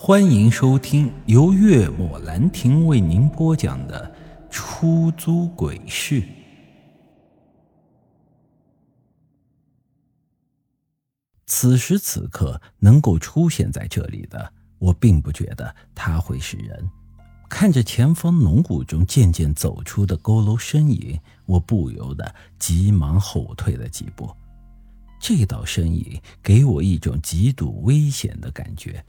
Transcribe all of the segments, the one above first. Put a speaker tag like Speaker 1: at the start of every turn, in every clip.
Speaker 1: 欢迎收听由月末兰亭为您播讲的《出租鬼市》。此时此刻能够出现在这里的，我并不觉得他会是人。看着前方浓雾中渐渐走出的佝偻身影，我不由得急忙后退了几步。这道身影给我一种极度危险的感觉。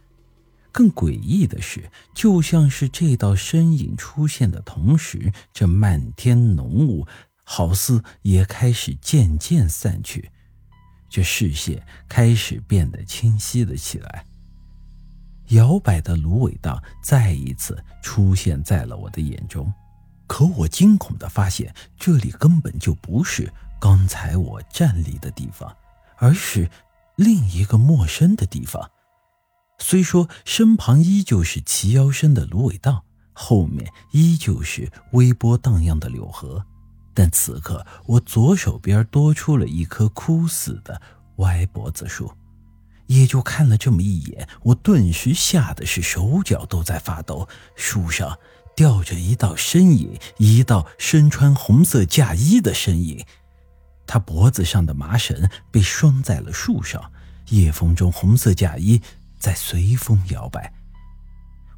Speaker 1: 更诡异的是，就像是这道身影出现的同时，这漫天浓雾好似也开始渐渐散去，这视线开始变得清晰了起来。摇摆的芦苇荡再一次出现在了我的眼中，可我惊恐地发现，这里根本就不是刚才我站立的地方，而是另一个陌生的地方。虽说身旁依旧是齐腰深的芦苇荡，后面依旧是微波荡漾的柳河，但此刻我左手边多出了一棵枯死的歪脖子树。也就看了这么一眼，我顿时吓得是手脚都在发抖。树上吊着一道身影，一道身穿红色嫁衣的身影，他脖子上的麻绳被拴在了树上，夜风中红色嫁衣。在随风摇摆，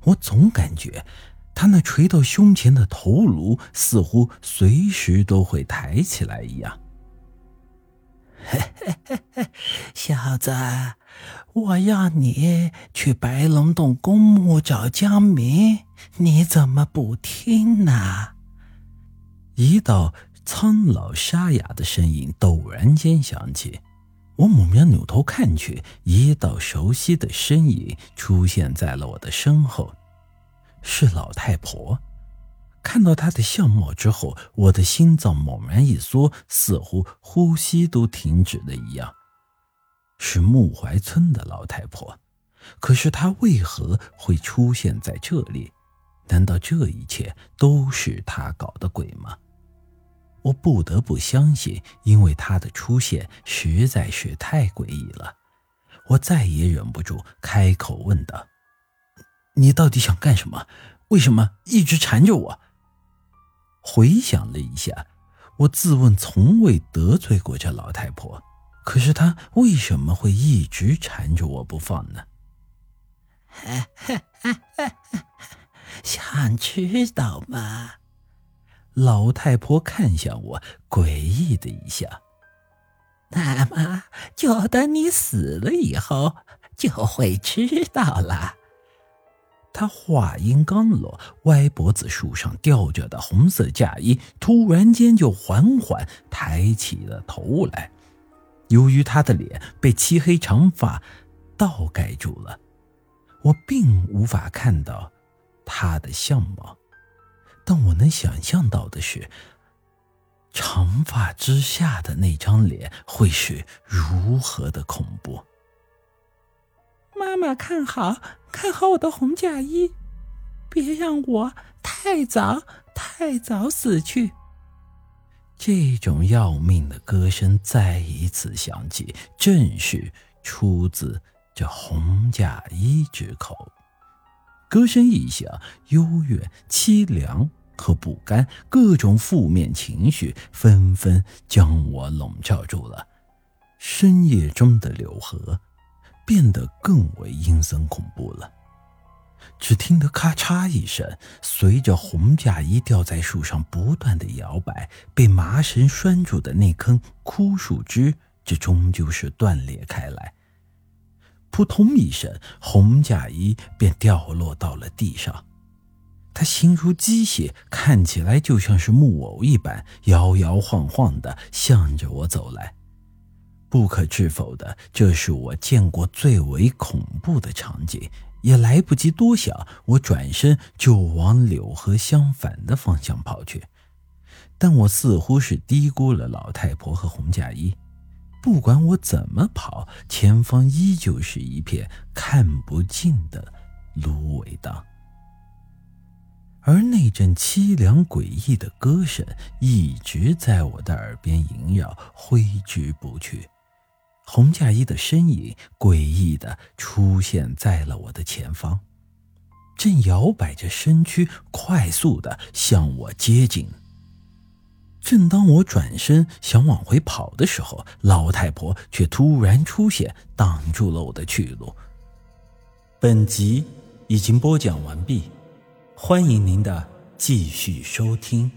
Speaker 1: 我总感觉他那垂到胸前的头颅似乎随时都会抬起来一样。
Speaker 2: 嘿嘿嘿嘿，小子，我要你去白龙洞公墓找江明，你怎么不听呢？
Speaker 1: 一道苍老沙哑的声音陡然间响起。我猛然扭头看去，一道熟悉的身影出现在了我的身后，是老太婆。看到她的相貌之后，我的心脏猛然一缩，似乎呼吸都停止了一样。是木槐村的老太婆，可是她为何会出现在这里？难道这一切都是她搞的鬼吗？我不得不相信，因为他的出现实在是太诡异了。我再也忍不住开口问道：“你到底想干什么？为什么一直缠着我？”回想了一下，我自问从未得罪过这老太婆，可是她为什么会一直缠着我不放呢？
Speaker 2: 想知道吗？
Speaker 1: 老太婆看向我，诡异的一笑。
Speaker 2: 那么，就等你死了以后，就会知道了。
Speaker 1: 她话音刚落，歪脖子树上吊着的红色嫁衣突然间就缓缓抬起了头来。由于她的脸被漆黑长发倒盖住了，我并无法看到她的相貌。但我能想象到的是，长发之下的那张脸会是如何的恐怖。
Speaker 3: 妈妈，看好，看好我的红嫁衣，别让我太早、太早死去。
Speaker 1: 这种要命的歌声再一次响起，正是出自这红嫁衣之口。歌声一响，幽怨、凄凉和不甘，各种负面情绪纷纷将我笼罩住了。深夜中的柳河变得更为阴森恐怖了。只听得咔嚓一声，随着红嫁衣吊在树上不断的摇摆，被麻绳拴住的那根枯树枝，这终究是断裂开来。扑通一声，红嫁衣便掉落到了地上。他形如机械，看起来就像是木偶一般，摇摇晃晃地向着我走来。不可置否的，这是我见过最为恐怖的场景。也来不及多想，我转身就往柳河相反的方向跑去。但我似乎是低估了老太婆和红嫁衣。不管我怎么跑，前方依旧是一片看不尽的芦苇荡，而那阵凄凉诡异的歌声一直在我的耳边萦绕，挥之不去。红嫁衣的身影诡异的出现在了我的前方，正摇摆着身躯，快速的向我接近。正当我转身想往回跑的时候，老太婆却突然出现，挡住了我的去路。本集已经播讲完毕，欢迎您的继续收听。